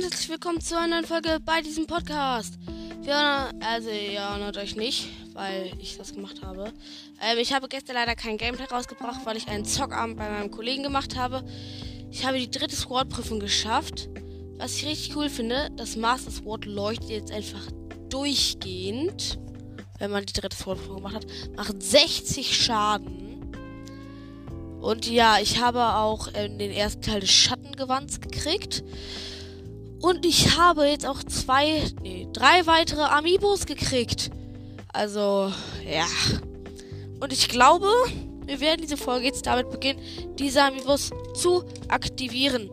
und herzlich willkommen zu einer neuen Folge bei diesem Podcast. Wir, also, ihr erinnert euch nicht, weil ich das gemacht habe. Ähm, ich habe gestern leider kein Gameplay rausgebracht, weil ich einen Zockabend bei meinem Kollegen gemacht habe. Ich habe die dritte Squad-Prüfung geschafft. Was ich richtig cool finde, das Master Sword leuchtet jetzt einfach durchgehend, wenn man die dritte Squad-Prüfung gemacht hat. Macht 60 Schaden. Und ja, ich habe auch äh, den ersten Teil des Schattengewands gekriegt. Und ich habe jetzt auch zwei, nee, drei weitere Amiibos gekriegt. Also, ja. Und ich glaube, wir werden diese Folge jetzt damit beginnen, diese Amiibos zu aktivieren.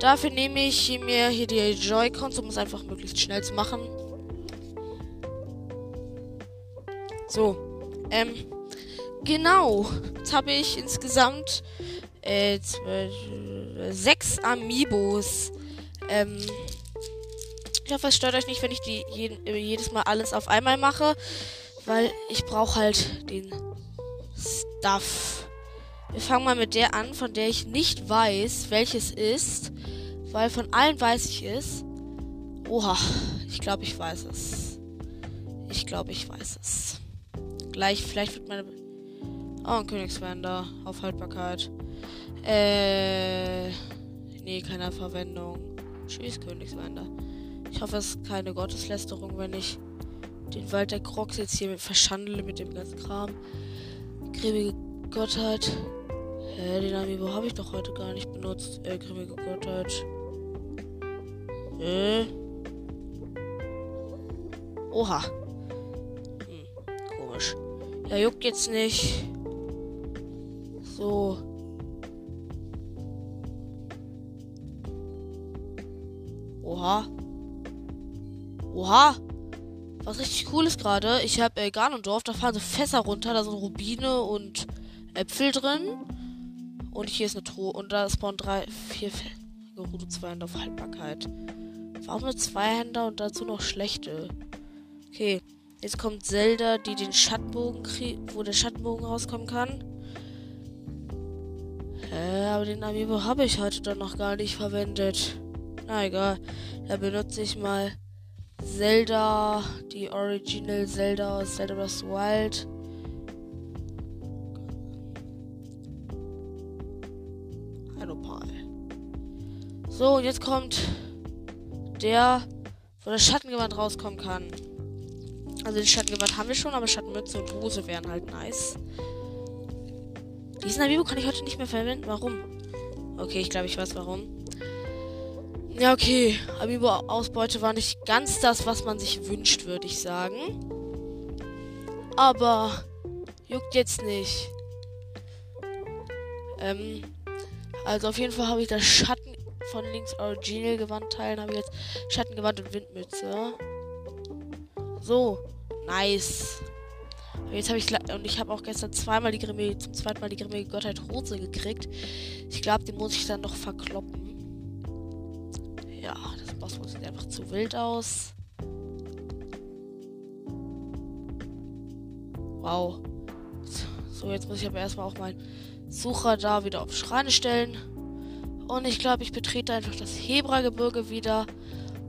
Dafür nehme ich mir hier die Joy-Cons, um es einfach möglichst schnell zu machen. So. Ähm, Genau. Jetzt habe ich insgesamt äh, zwölf, äh, sechs Amiibos. Ähm, ich hoffe, es stört euch nicht, wenn ich die jeden, äh, jedes Mal alles auf einmal mache. Weil ich brauche halt den Stuff. Wir fangen mal mit der an, von der ich nicht weiß, welches ist. Weil von allen weiß ich es. Oha, ich glaube, ich weiß es. Ich glaube, ich weiß es. Gleich, vielleicht wird meine Oh, ein Königswander auf Haltbarkeit. Äh. Nee, keine Verwendung. Tschüss, Königswander. Ich hoffe, es ist keine Gotteslästerung, wenn ich den Wald der Crocs jetzt hier verschandle mit dem ganzen Kram. Grimmige Gottheit. Hä, den Amiibo habe ich doch heute gar nicht benutzt. Äh, grimmige Gottheit. Äh. Oha. Hm, komisch. Ja, juckt jetzt nicht. So. Oha. Oha. Was richtig cool ist gerade, ich habe äh, Ganondorf, da fahren so Fässer runter, da sind Rubine und Äpfel drin. Und hier ist eine Truhe und da spawnen drei, vier geruhte Zweihänder auf Haltbarkeit. Warum nur Zweihänder und dazu noch schlechte? Okay, jetzt kommt Zelda, die den Schattenbogen kriegt, wo der Schattenbogen rauskommen kann. Äh, aber den Amiibo habe ich heute dann noch gar nicht verwendet. Na egal. Da benutze ich mal Zelda, die Original Zelda aus Zelda Breath Wild. Hallo Paul. So, und jetzt kommt der, wo das Schattengewand rauskommen kann. Also den Schattengewand haben wir schon, aber Schattenmütze und Hose wären halt nice. Diesen Amiibo kann ich heute nicht mehr verwenden. Warum? Okay, ich glaube, ich weiß warum. Ja, okay. Amiibo-Ausbeute war nicht ganz das, was man sich wünscht, würde ich sagen. Aber juckt jetzt nicht. Ähm, also auf jeden Fall habe ich das Schatten von links Original Gewandteilen, habe ich jetzt Schattengewand und Windmütze. So, nice. Jetzt habe ich und ich habe auch gestern zweimal die grimmige, zum zweiten Mal die grimmige Gottheit Hose gekriegt. Ich glaube, die muss ich dann noch verkloppen. Das sieht einfach zu wild aus. Wow. So, jetzt muss ich aber erstmal auch meinen Sucher da wieder auf Schreine stellen. Und ich glaube, ich betrete einfach das Hebra-Gebirge wieder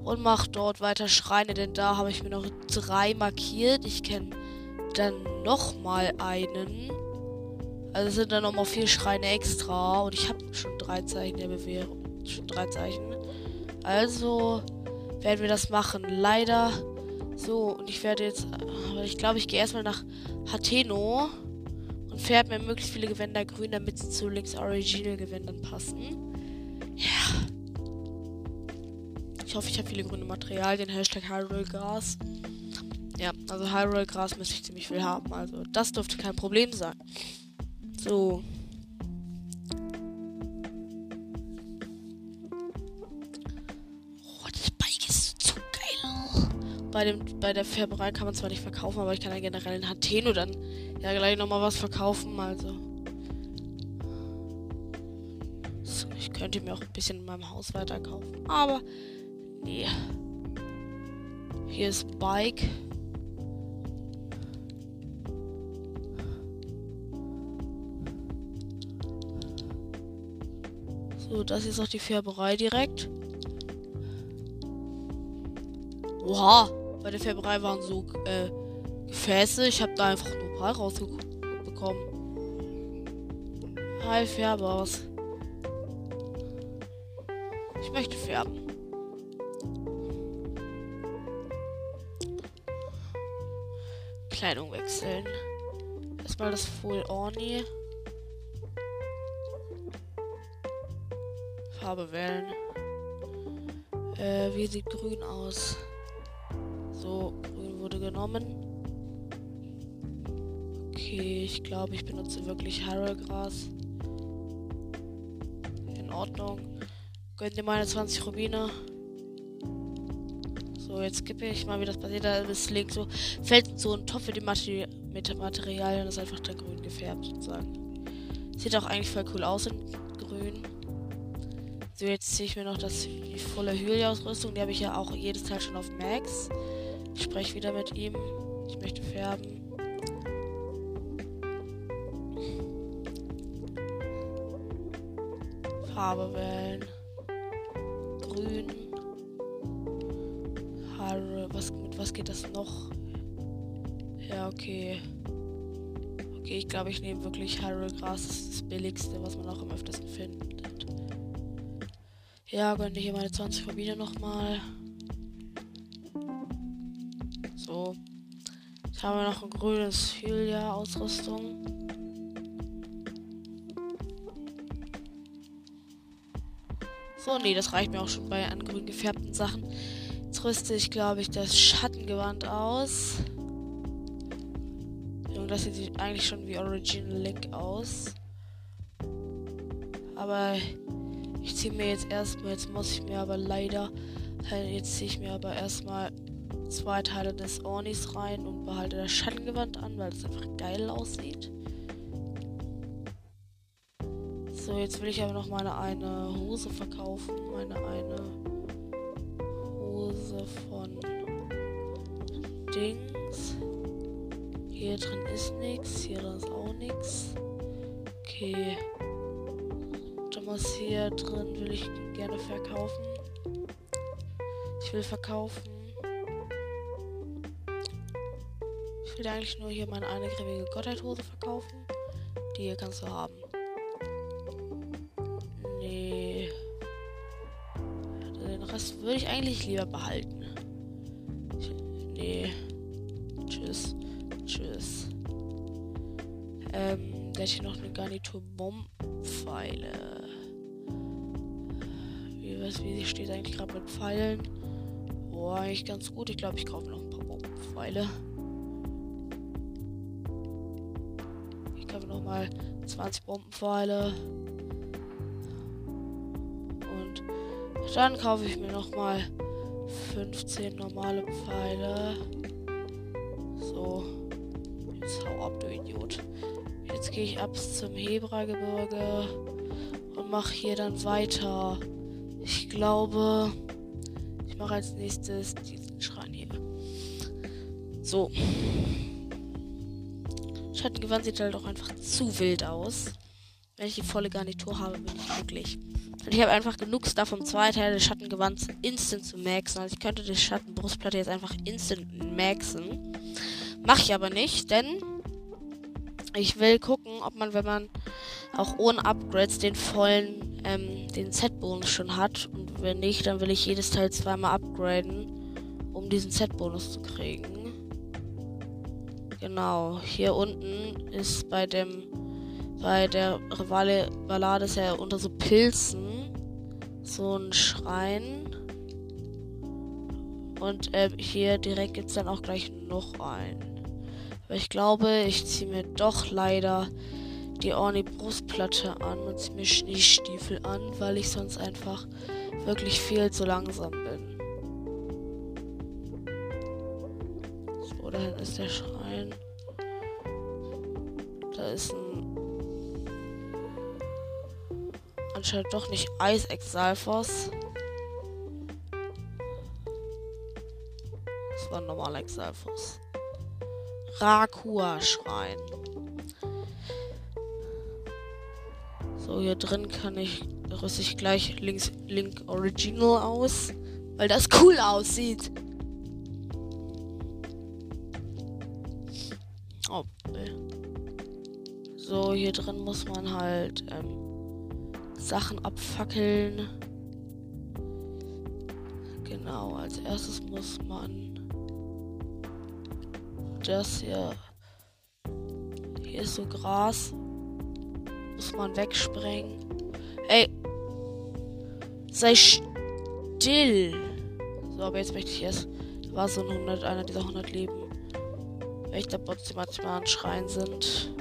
und mache dort weiter Schreine, denn da habe ich mir noch drei markiert. Ich kenne dann nochmal einen. Also sind dann nochmal vier Schreine extra. Und ich habe schon drei Zeichen der Bewährung. Schon drei Zeichen. Also werden wir das machen. Leider. So, und ich werde jetzt. Ich glaube, ich gehe erstmal nach Hateno. Und färbe mir möglichst viele Gewänder grün, damit sie zu Links Original Gewändern passen. Ja. Ich hoffe, ich habe viele grüne Materialien. Hashtag Hyrule Gas. Ja, also Hyrule Gras müsste ich ziemlich viel haben. Also das dürfte kein Problem sein. So. Bei, dem, bei der Färberei kann man zwar nicht verkaufen, aber ich kann ja generell in Hateno dann ja gleich nochmal was verkaufen. Also. So, ich könnte mir auch ein bisschen in meinem Haus weiterkaufen. Aber. Nee. Hier ist Bike. So, das ist auch die Färberei direkt. Oha, bei der Färberei waren so äh, Gefäße. Ich habe da einfach nur ein paar rausbekommen. Hi, Färbers. Ich möchte färben. Kleidung wechseln. Erstmal das Full Orni. Farbe wählen. Äh, wie sieht grün aus? So, grün wurde genommen. Okay, ich glaube, ich benutze wirklich Harrelgras. In Ordnung. Gönnt ihr meine 20 Rubine. So, jetzt skippe ich mal, wie das passiert. Da ist links so, fällt so ein Topf für die Materi mit Materialien. Das ist einfach der grün gefärbt, sozusagen. Sieht auch eigentlich voll cool aus in grün. So, jetzt ziehe ich mir noch das, die volle Hylia-Ausrüstung. Die habe ich ja auch jedes Teil schon auf Max. Ich spreche wieder mit ihm. Ich möchte färben. Farbe wählen. Grün. Haare. Was, mit was geht das noch? Ja, okay. Okay, ich glaube, ich nehme wirklich Harrelgras. Das ist das billigste, was man auch am öftesten findet. Ja, gönne hier meine 20 Rubine nochmal. So. Haben wir noch ein grünes Hylia-Ausrüstung. So, nee, das reicht mir auch schon bei an grün gefärbten Sachen. Jetzt rüste ich, glaube ich, das Schattengewand aus. Junge, das sieht eigentlich schon wie Original Link aus. Aber ich ziehe mir jetzt erstmal, jetzt muss ich mir aber leider, jetzt ziehe ich mir aber erstmal zwei Teile des Ornis rein und behalte das Schattengewand an, weil das einfach geil aussieht. So, jetzt will ich aber noch meine eine Hose verkaufen. Meine eine Hose von Dings. Hier drin ist nichts, hier drin ist auch nichts. Okay. Thomas hier drin will ich gerne verkaufen. Ich will verkaufen. Will eigentlich nur hier meine eine grimmige Gottheithose verkaufen. Die hier kannst du haben. Nee. Den Rest würde ich eigentlich lieber behalten. Nee. Tschüss. Tschüss. Ähm, da hätte ich noch eine Garnitur Bombenpfeile wie sie steht eigentlich gerade mit Pfeilen. Boah, eigentlich ganz gut. Ich glaube, ich kaufe noch ein paar Bombenpfeile. Mal 20 Bombenpfeile. Und dann kaufe ich mir noch mal 15 normale Pfeile. So. Jetzt hau ab, du Idiot. Jetzt gehe ich ab zum Hebragebirge und mache hier dann weiter. Ich glaube, ich mache als nächstes diesen Schrein hier. So. Schattengewand sieht halt auch einfach zu wild aus. Wenn ich die volle Garnitur habe, bin ich glücklich. Und ich habe einfach genug Stuff, um zwei Teile des Schattengewands instant zu maxen. Also ich könnte die Schattenbrustplatte jetzt einfach instant maxen. Mache ich aber nicht, denn ich will gucken, ob man, wenn man auch ohne Upgrades den vollen, ähm, den Z-Bonus schon hat. Und wenn nicht, dann will ich jedes Teil zweimal upgraden, um diesen Z-Bonus zu kriegen. Genau, hier unten ist bei dem, bei der Rivale Ballade ist ja unter so Pilzen so ein Schrein. Und äh, hier direkt gibt es dann auch gleich noch einen. Aber ich glaube, ich ziehe mir doch leider die Orni Brustplatte an und ziehe mir Schneestiefel an, weil ich sonst einfach wirklich viel zu langsam bin. So, da hinten ist der Schrein. Da ist ein. Anscheinend doch nicht Eis-Exalfos. Das war ein normaler Exalfos. Rakua-Schrein. So, hier drin kann ich, rüste ich gleich links Link Original aus, weil das cool aussieht. So, hier drin muss man halt ähm, Sachen abfackeln. Genau, als erstes muss man das hier. Hier ist so Gras. Muss man wegsprengen. Ey! Sei still! So, aber jetzt möchte ich erst. War so ein 100, einer dieser 100 Leben. Echter Bots, die manchmal an Schreien sind.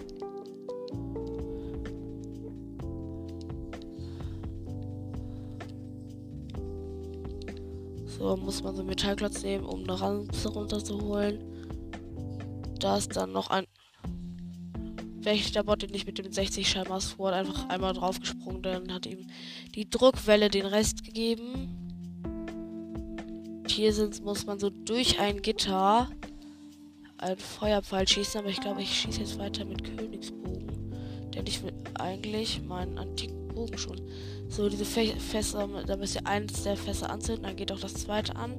Muss man so einen Metallklotz nehmen, um eine Ranze runterzuholen. Da ist dann noch ein Wächter Bot, den ich mit dem 60 Scheimer Sword einfach einmal draufgesprungen, dann hat ihm die Druckwelle den Rest gegeben. Hier sind, muss man so durch ein Gitter einen Feuerpfeil schießen, aber ich glaube, ich schieße jetzt weiter mit Königsbogen. Denn ich will eigentlich meinen antiken Bogen schon so, diese Fässer, da müsst ihr eins der Fässer anzünden, dann geht auch das zweite an.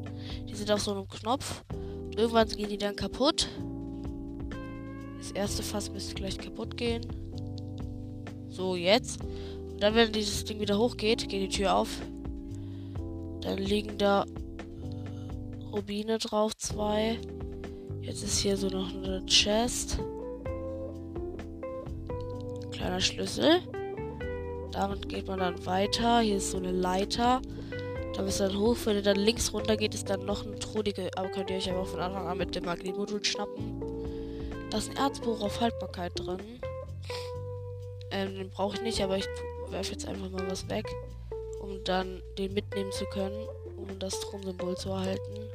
Die sind auf so einem Knopf. Und irgendwann gehen die dann kaputt. Das erste Fass müsste gleich kaputt gehen. So, jetzt. Und dann, wenn dieses Ding wieder hochgeht, geht die Tür auf. Dann liegen da Rubine drauf, zwei. Jetzt ist hier so noch eine Chest. Kleiner Schlüssel. Damit geht man dann weiter. Hier ist so eine Leiter. Da müsst ihr dann hoch. Wenn ihr dann links runter geht, ist dann noch ein Trudige. Aber könnt ihr euch aber von Anfang an mit dem Magnetmodul schnappen. Da ist ein Erzbuch auf Haltbarkeit drin. Ähm, den brauche ich nicht, aber ich werfe jetzt einfach mal was weg. Um dann den mitnehmen zu können. Um das Stromsymbol zu erhalten.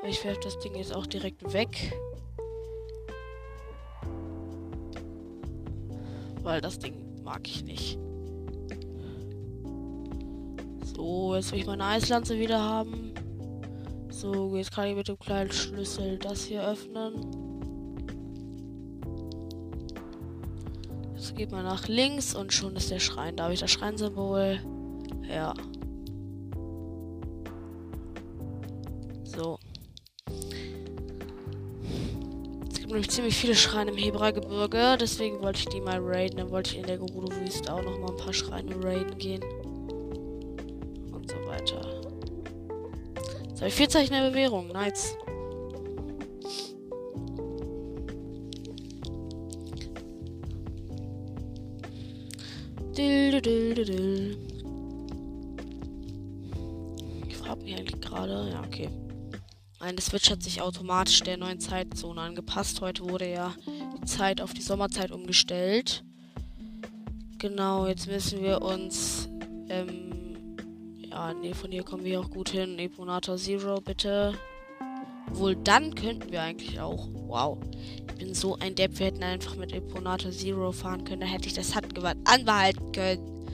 Aber ich werfe das Ding jetzt auch direkt weg. Weil das Ding mag ich nicht. So, jetzt will ich meine Eislanze wieder haben. So, jetzt kann ich mit dem kleinen Schlüssel das hier öffnen. Jetzt geht man nach links und schon ist der Schrein. Da habe ich das Schreinsymbol. Ja. So. Es gibt nämlich ziemlich viele Schreine im Hebra-Gebirge. Deswegen wollte ich die mal raiden. Dann wollte ich in der Gerudo-Wüste auch noch mal ein paar Schreine raiden gehen. Ich vier Zeichen der Bewährung. Nice. Ich frage mich eigentlich gerade. Ja, okay. Meine Switch hat sich automatisch der neuen Zeitzone angepasst. Heute wurde ja die Zeit auf die Sommerzeit umgestellt. Genau, jetzt müssen wir uns ähm, ja, nee, von hier kommen wir auch gut hin. Eponata Zero, bitte. Wohl dann könnten wir eigentlich auch. Wow. Ich bin so ein Depp. Wir hätten einfach mit Eponata Zero fahren können. Da hätte ich das Handgewand anbehalten können.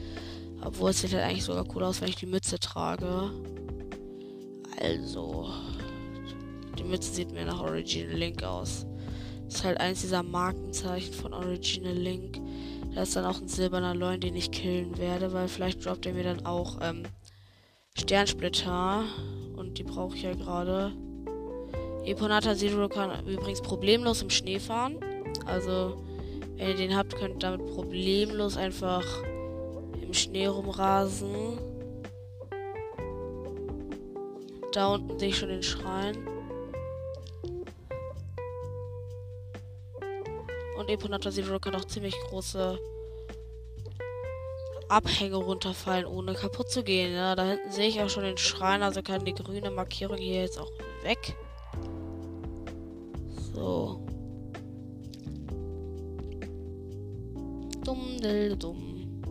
Obwohl es sieht halt eigentlich sogar cool aus, wenn ich die Mütze trage. Also. Die Mütze sieht mir nach Original Link aus. Das ist halt eins dieser Markenzeichen von Original Link. Da ist dann auch ein silberner Leun, den ich killen werde, weil vielleicht droppt er mir dann auch ähm, Sternsplitter. Und die brauche ich ja gerade. Eponata Zero kann übrigens problemlos im Schnee fahren. Also, wenn ihr den habt, könnt ihr damit problemlos einfach im Schnee rumrasen. Da unten sehe ich schon den Schrein. Und Eponata Zero kann auch ziemlich große Abhänge runterfallen, ohne kaputt zu gehen. Ja, da hinten sehe ich auch schon den Schrein, also kann die grüne Markierung hier jetzt auch weg. So. Dumm, dill, dumm.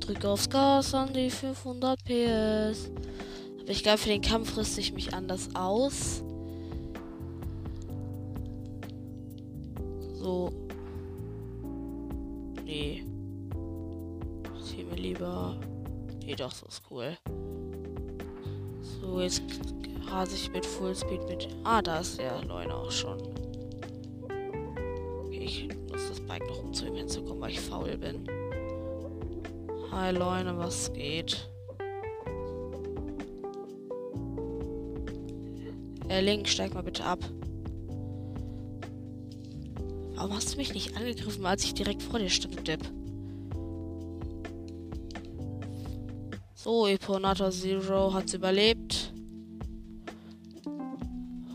Drücke aufs Gas an die 500 PS. Aber ich glaube, für den Kampf rüste ich mich anders aus. Ist cool. So, jetzt rase ich mit Fullspeed mit. Ah, da ist der Leune auch schon. Okay, ich nutze das Bike noch, um zu ihm hinzukommen, weil ich faul bin. Hi Leune, was geht? Äh, Link, steig mal bitte ab. Warum hast du mich nicht angegriffen, als ich direkt vor dir stand, Depp? So, Eponator Zero hat's überlebt.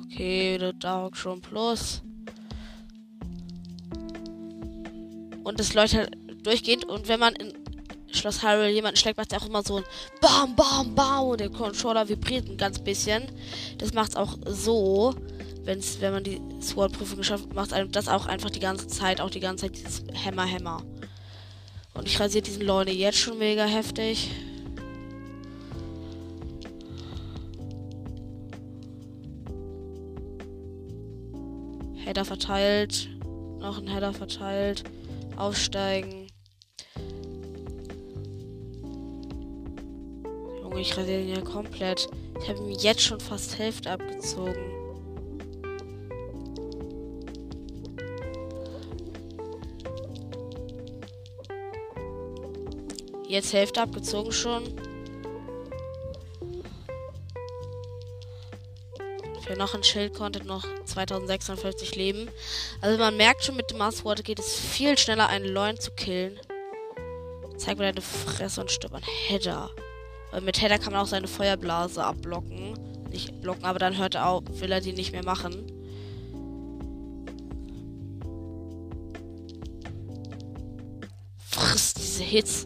Okay, der Dark schon plus. Und es leuchtet durchgehend. Und wenn man in Schloss Hyrule jemanden schlägt, macht es auch immer so ein Bam, Bam, Bam. Und der Controller vibriert ein ganz bisschen. Das macht es auch so, wenn's, wenn man die Sword-Prüfung geschafft hat, macht einem das auch einfach die ganze Zeit, auch die ganze Zeit dieses Hämmer, Hämmer. Und ich rasiere diesen Leute jetzt schon mega heftig. Header verteilt. Noch ein Header verteilt. Aufsteigen. Junge, ich rasiere ihn ja komplett. Ich habe ihm jetzt schon fast Hälfte abgezogen. Jetzt Hälfte abgezogen schon. Für noch ein Schild konnte noch 2650 Leben. Also man merkt schon, mit dem Masterwater geht es viel schneller, einen Loin zu killen. Zeig mir deine Fresse und stirb an Header. Weil mit Header kann man auch seine Feuerblase abblocken. Nicht blocken, aber dann hört er auf, will er die nicht mehr machen. Friss diese Hits.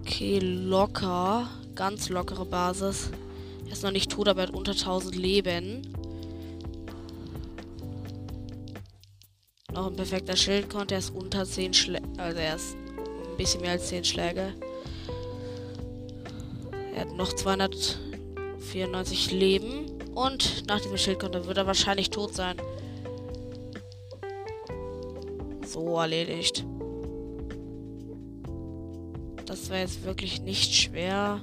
Okay, locker ganz lockere Basis. Er ist noch nicht tot, aber er hat unter 1000 Leben. Noch ein perfekter Schildkonter. Er ist unter 10 Schläge. Also er ist ein bisschen mehr als 10 Schläge. Er hat noch 294 Leben. Und nach diesem Schildkonter wird er wahrscheinlich tot sein. So erledigt. Das war jetzt wirklich nicht schwer.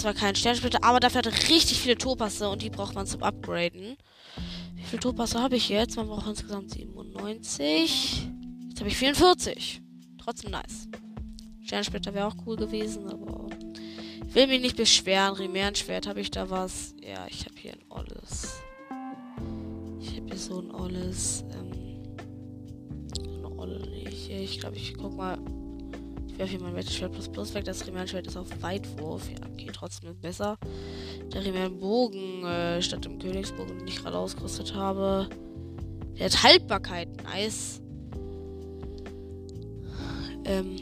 Zwar keinen Sternsplitter, aber dafür hat er richtig viele Topasse und die braucht man zum Upgraden. Wie viele Topasse habe ich jetzt? Man braucht insgesamt 97. Jetzt habe ich 44. Trotzdem nice. Sternsplitter wäre auch cool gewesen, aber ich will mich nicht beschweren. Rimärenschwert habe ich da was. Ja, ich habe hier ein Olles. Ich habe hier so ein Olles. Ähm, ein Olle nicht. Ich glaube, ich guck mal werfe hier mein Wetterschwert plus plus weg. Das Rimmernschwert ist auf Weitwurf. Ja, okay, trotzdem besser. Der Rimmernbogen äh, statt dem Königsbogen, den ich gerade ausgerüstet habe. Der hat Haltbarkeit. Nice. Ähm.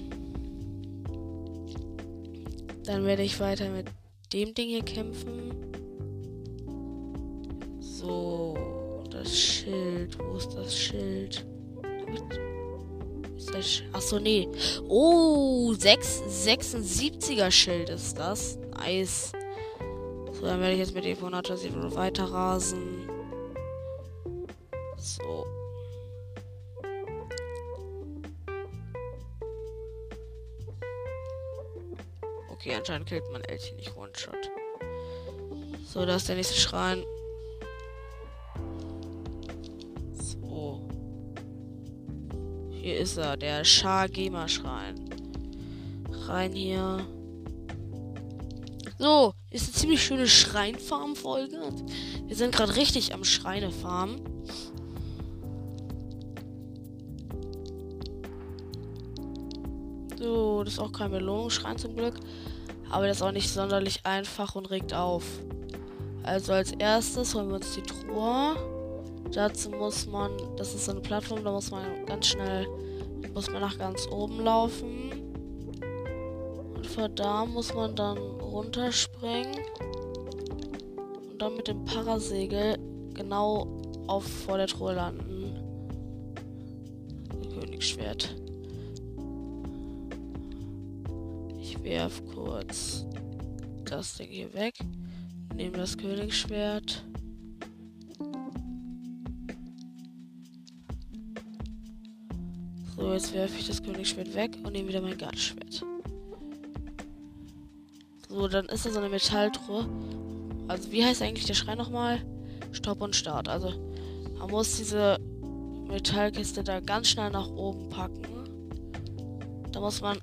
Dann werde ich weiter mit dem Ding hier kämpfen. So. Das Schild. Wo ist das Schild? Achso, nee. Oh, 6, 76er Schild ist das. Nice. So, dann werde ich jetzt mit dem 100er weiter rasen. So. Okay, anscheinend killt man Elchi nicht One-Shot. So, da ist der nächste Schrein. Hier ist er, der Schar-Gema-Schrein. Rein hier. So, ist eine ziemlich schöne Schreinfarm-Folge. Wir sind gerade richtig am Schreinefarm. So, das ist auch kein Belohnungsschrein zum Glück. Aber das ist auch nicht sonderlich einfach und regt auf. Also als erstes holen wir uns die Truhe. Dazu muss man, das ist so eine Plattform, da muss man ganz schnell, muss man nach ganz oben laufen. Und von da muss man dann runterspringen. Und dann mit dem Parasegel genau auf vor der Truhe landen. Königsschwert. Ich werf kurz das Ding hier weg. Nehme das Königsschwert. Jetzt werfe ich das Königsschwert weg und nehme wieder mein Gartenschwert. So, dann ist da so eine Metalltruhe. Also, wie heißt eigentlich der Schrein nochmal? Stopp und Start. Also, man muss diese Metallkiste da ganz schnell nach oben packen. Da muss man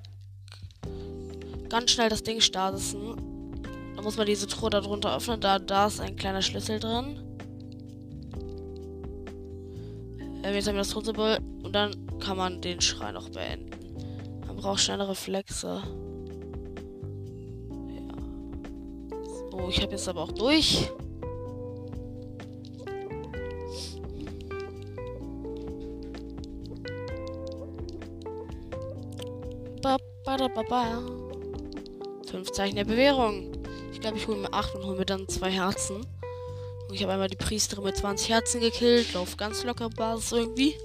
ganz schnell das Ding starten. Da muss man diese Truhe darunter öffnen. Da, da ist ein kleiner Schlüssel drin. Jetzt haben wir das Todsymbol und dann kann man den Schrei noch beenden. Man braucht schnelle Reflexe. Ja. So, ich habe jetzt aber auch durch. Ba, ba, da, ba, ba. Fünf Zeichen der Bewährung. Ich glaube, ich hole mir acht und hole mir dann zwei Herzen. Und ich habe einmal die Priesterin mit 20 Herzen gekillt. Lauf ganz locker Basis irgendwie.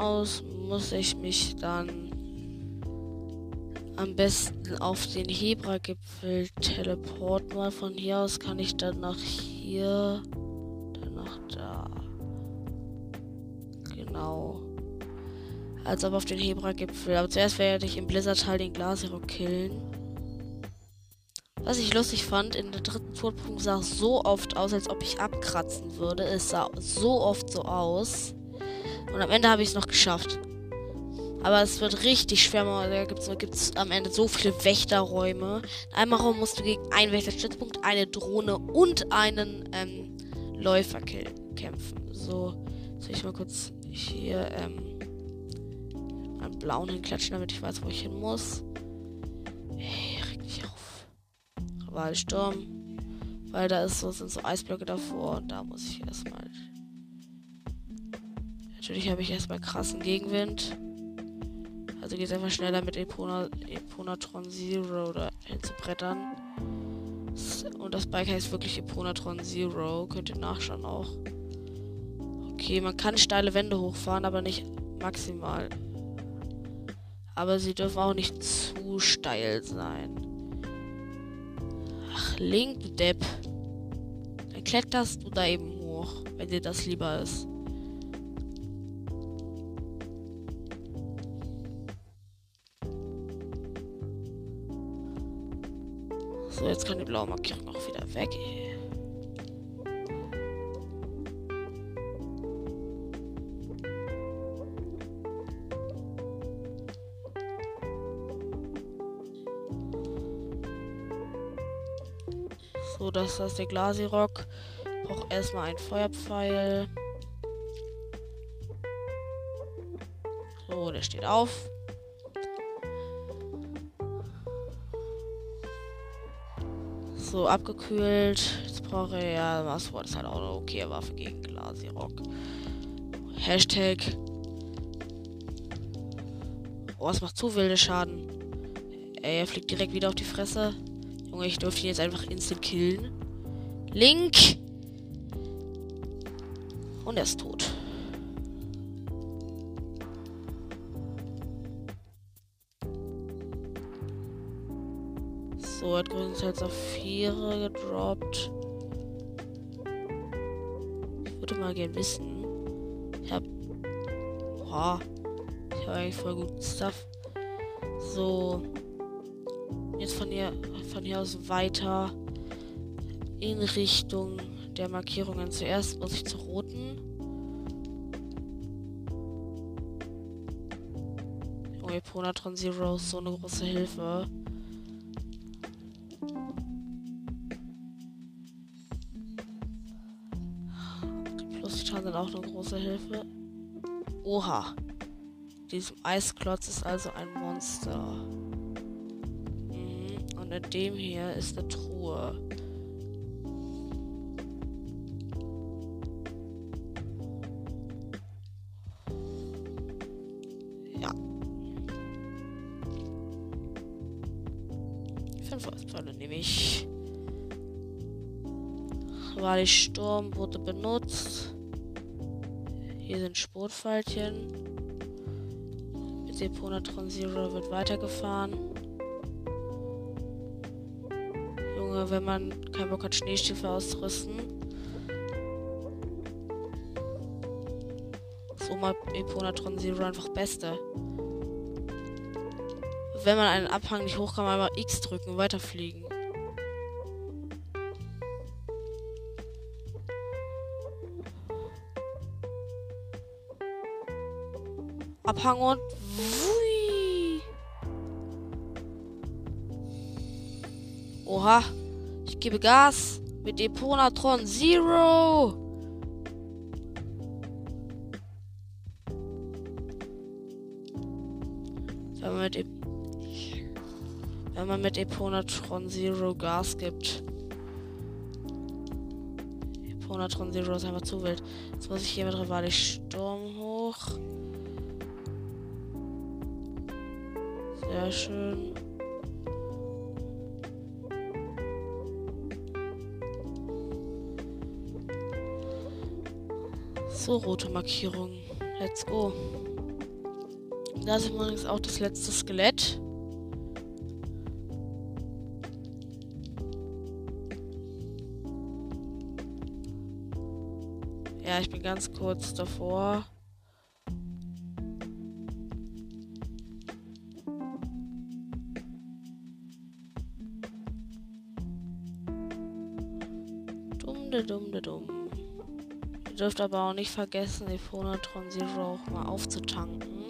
Aus muss ich mich dann am besten auf den Hebra-Gipfel teleporten, weil von hier aus kann ich dann nach hier, dann nach da. Genau. Also aber auf den Hebra-Gipfel. Aber zuerst werde ich im Blizzard-Teil den Glashero killen. Was ich lustig fand, in der dritten Todpunkt sah es so oft aus, als ob ich abkratzen würde. Es sah so oft so aus. Und am Ende habe ich es noch geschafft. Aber es wird richtig schwer. Da gibt es gibt's am Ende so viele Wächterräume. In einem Raum musst du gegen einen Wächterstützpunkt, eine Drohne und einen ähm, Läufer kämpfen. So, soll ich mal kurz hier ähm, einen blauen hinklatschen, damit ich weiß, wo ich hin muss. Hey, reg dich auf. Wahlsturm. Weil da ist so, sind so Eisblöcke davor und da muss ich erstmal. Natürlich habe ich erstmal krassen Gegenwind. Also geht es einfach schneller mit Epona, Eponatron Zero oder hinzubrettern. Und das Bike heißt wirklich Eponatron Zero. Könnt ihr nachschauen auch. Okay, man kann steile Wände hochfahren, aber nicht maximal. Aber sie dürfen auch nicht zu steil sein. Ach, Link, Depp. Dann kletterst du da eben hoch, wenn dir das lieber ist. So, jetzt kann die blaue Markierung auch wieder weg. So, das ist der Glasirock. Braucht erstmal ein Feuerpfeil. So, der steht auf. So, abgekühlt. Jetzt brauche ich ja was. Das ist halt auch eine okay Waffe gegen Glasirock. Hashtag. Oh, es macht zu wilde Schaden. Ey, er fliegt direkt wieder auf die Fresse. Junge, ich dürfte ihn jetzt einfach instant killen. Link! Und er ist tot. So, hat größtenteils auf 4 gedroppt. Ich würde mal gerne wissen. Ich hab. Boah. Ich habe eigentlich voll guten Stuff. So. Jetzt von hier, von hier aus weiter in Richtung der Markierungen. Zuerst muss ich zur roten. Junge, Pronatron Zero ist so eine große Hilfe. Große Hilfe. Oha. Diesem Eisklotz ist also ein Monster. Mhm. Und in dem hier ist eine Truhe. Ja. Fünf Eispfeile nehme ich. Weil Sturm wurde benutzt. Hier sind Sportpfeilchen. Deponatron Zero wird weitergefahren. Junge, wenn man keinen Bock hat, Schneestiefel auszurüsten. So mal Eponatron Zero einfach beste. Wenn man einen Abhang nicht hoch kann, einfach X drücken, weiterfliegen. Abhang und Wui. Oha. Ich gebe Gas mit Deponatron Zero. Wenn man mit, e wenn man mit Eponatron Zero Gas gibt. Eponatron Zero ist einfach zu wild. Jetzt muss ich hier mit Rivali Sturm hoch. Schön. So, rote Markierung. Let's go. Da ist übrigens auch das letzte Skelett. Ja, ich bin ganz kurz davor. Dürft aber auch nicht vergessen, die Phonatron Zero auch mal aufzutanken.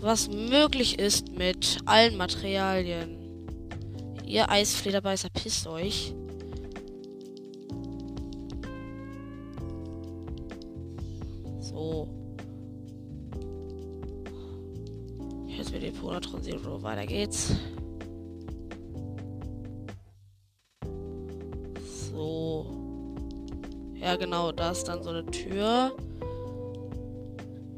was möglich ist mit allen Materialien. Ihr Eisflederbeißer, pisst euch. So. Jetzt wird die Polatron Zero. Weiter geht's. Ja, genau, da ist dann so eine Tür.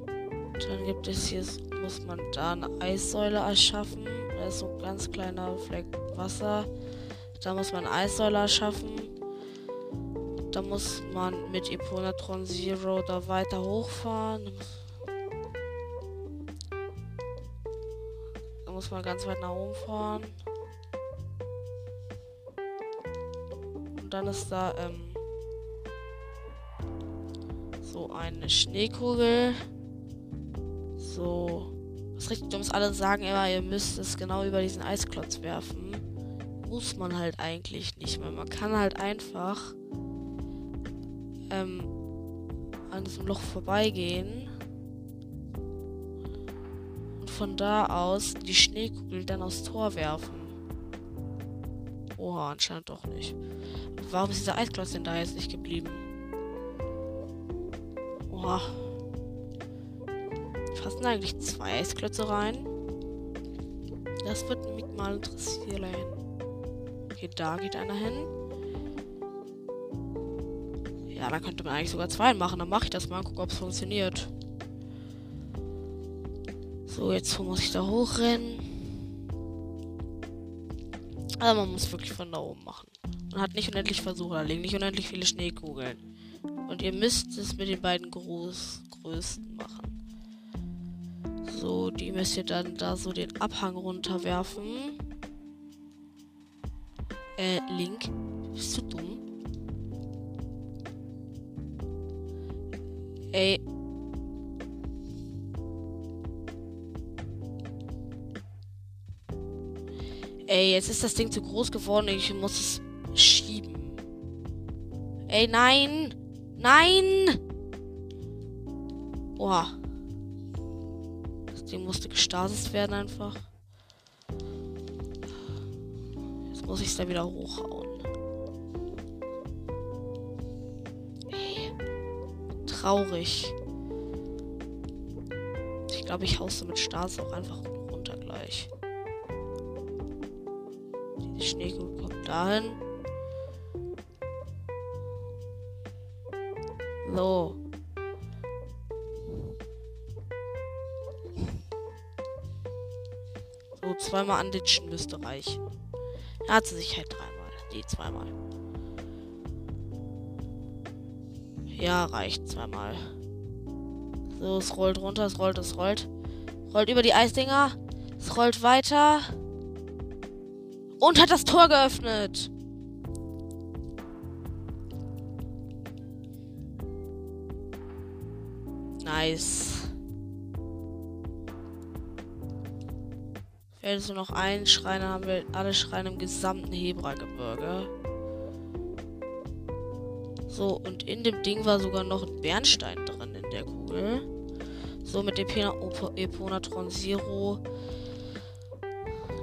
Dann gibt es hier muss man da eine Eissäule erschaffen. Da ist so ein ganz kleiner Fleck Wasser. Da muss man eine Eissäule erschaffen. Da muss man mit Eponatron Zero da weiter hochfahren. Da muss man ganz weit nach oben fahren. Und dann ist da ähm, eine Schneekugel. So was richtig dummes. Alle sagen immer, ihr müsst es genau über diesen Eisklotz werfen. Muss man halt eigentlich nicht mehr. Man kann halt einfach ähm, an diesem Loch vorbeigehen. Und von da aus die Schneekugel dann aufs Tor werfen. Oha, anscheinend doch nicht. Warum ist dieser Eisklotz denn da jetzt nicht geblieben? Oha passen eigentlich zwei Eisklötze rein? Das wird mich mal interessieren. Okay, da geht einer hin. Ja, da könnte man eigentlich sogar zwei machen. Dann mache ich das mal und gucke, ob es funktioniert. So, jetzt muss ich da hochrennen. Aber man muss wirklich von da oben machen. Man hat nicht unendlich Versuche, da liegen nicht unendlich viele Schneekugeln. Und ihr müsst es mit den beiden groß, größten machen. So, die müsst ihr dann da so den Abhang runterwerfen. Äh, Link. Bist du dumm? Ey. Ey, jetzt ist das Ding zu groß geworden. Ich muss es schieben. Ey, nein! Nein! Oha. Ding musste gestartet werden einfach. Jetzt muss ich es da wieder hochhauen. Ey. Traurig. Ich glaube, ich hauste mit Stasis auch einfach runter gleich. Die Schneekugel kommt dahin. So. zweimal anditschen müsste reichen. Er hat sie sich halt dreimal. Nee, zweimal. Ja, reicht zweimal. So, es rollt runter, es rollt, es rollt. Rollt über die Eisdinger. Es rollt weiter. Und hat das Tor geöffnet. Nice. Fehlt nur noch ein Schrein, dann haben wir alle Schreine im gesamten Hebra-Gebirge. So, und in dem Ding war sogar noch ein Bernstein drin in der Kugel. So, mit dem Eponatron Zero.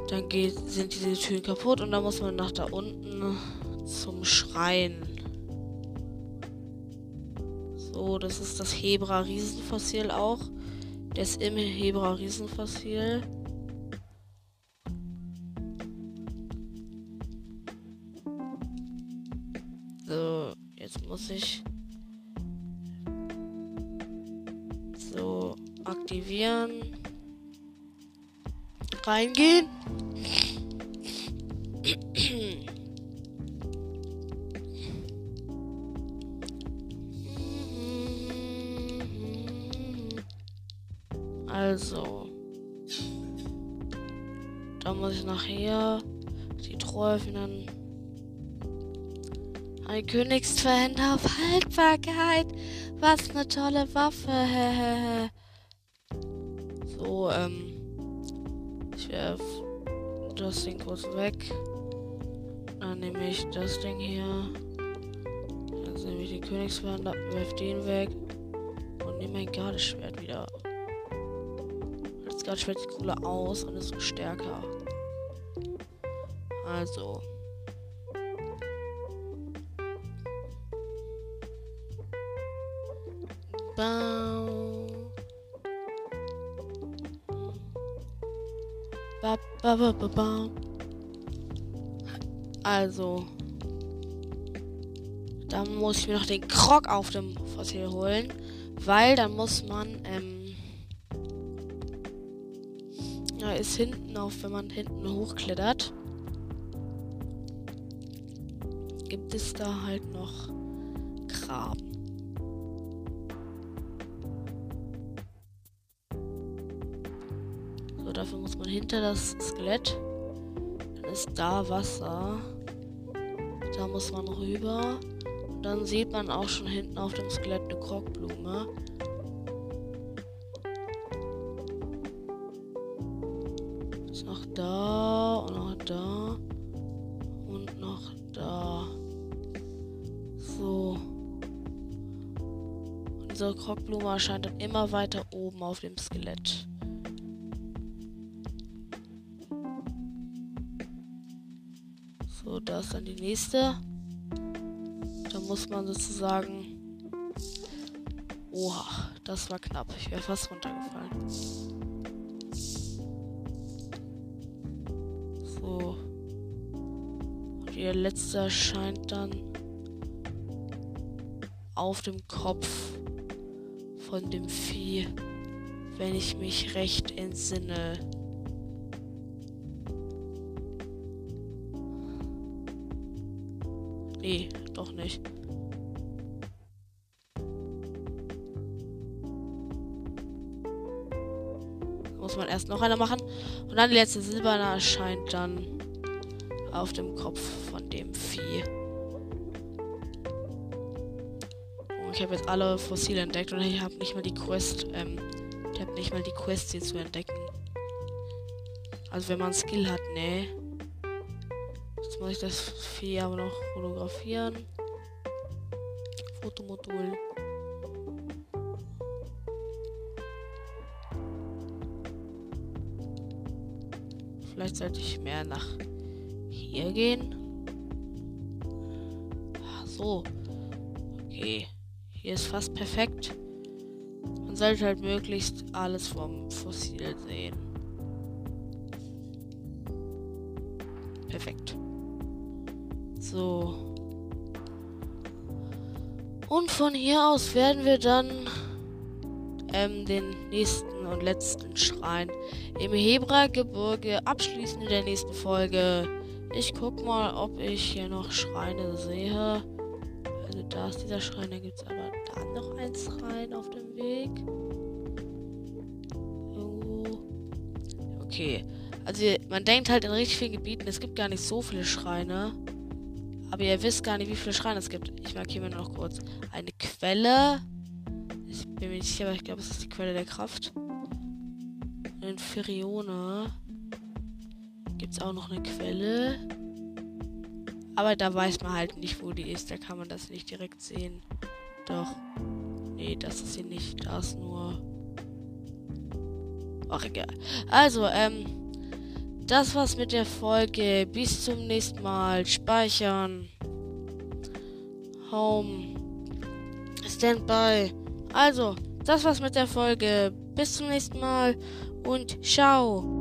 Dann geht, sind diese Türen kaputt und dann muss man nach da unten zum Schrein. So, das ist das Hebra Riesenfossil auch. Ist im Hebra Riesenfossil. So, jetzt muss ich so aktivieren. Reingehen. Ein Königsverhänder auf Haltbarkeit. Was eine tolle Waffe. so, ähm. Ich werf das Ding kurz weg. Dann nehme ich das Ding hier. Dann nehme ich den Königsverhänder, werf den weg. Und nehme mein Gardeschwert wieder gerade schwächt die Kohle aus und ist stärker. Also. Also. Dann muss ich mir noch den Krog auf dem Fossil holen. Weil dann muss man, ähm, da ist hinten auf, wenn man hinten hochklettert, gibt es da halt noch dafür muss man hinter das Skelett. Dann ist da Wasser. Da muss man rüber. Und dann sieht man auch schon hinten auf dem Skelett eine Krogblume. da und noch da und noch da. So. Unsere Krockblume erscheint dann immer weiter oben auf dem Skelett. Ist dann die nächste. Da muss man sozusagen. Oha, das war knapp. Ich wäre fast runtergefallen. ihr letzter scheint dann auf dem Kopf von dem Vieh, wenn ich mich recht entsinne. Nee, doch nicht. Muss man erst noch einer machen. Und dann die letzte silberne erscheint dann auf dem Kopf von dem Vieh. Und ich habe jetzt alle Fossile entdeckt und ich habe nicht mal die Quest, ähm, ich habe nicht mal die Quest hier zu entdecken. Also wenn man Skill hat, ne. Muss ich das Vieh aber noch fotografieren. Fotomodul. Vielleicht sollte ich mehr nach hier gehen. Ach so. Okay. Hier ist fast perfekt. Man sollte halt möglichst alles vom Fossil sehen. So. Und von hier aus werden wir dann ähm, den nächsten und letzten Schrein im Hebra-Gebirge abschließen in der nächsten Folge. Ich guck mal, ob ich hier noch Schreine sehe. Also da ist dieser Schrein, da gibt es aber da noch ein Schrein auf dem Weg. Irgendwo. Okay. Also man denkt halt in richtig vielen Gebieten, es gibt gar nicht so viele Schreine. Aber ihr wisst gar nicht, wie viele Schreine es gibt. Ich markiere mir noch kurz. Eine Quelle. Ich bin mir nicht sicher, aber ich glaube, es ist die Quelle der Kraft. Ein Ferione gibt es auch noch eine Quelle. Aber da weiß man halt nicht, wo die ist. Da kann man das nicht direkt sehen. Doch. Nee, das ist sie nicht. Da ist nur. Ach, egal. Also, ähm. Das war's mit der Folge. Bis zum nächsten Mal. Speichern. Home. Standby. Also, das war's mit der Folge. Bis zum nächsten Mal und ciao.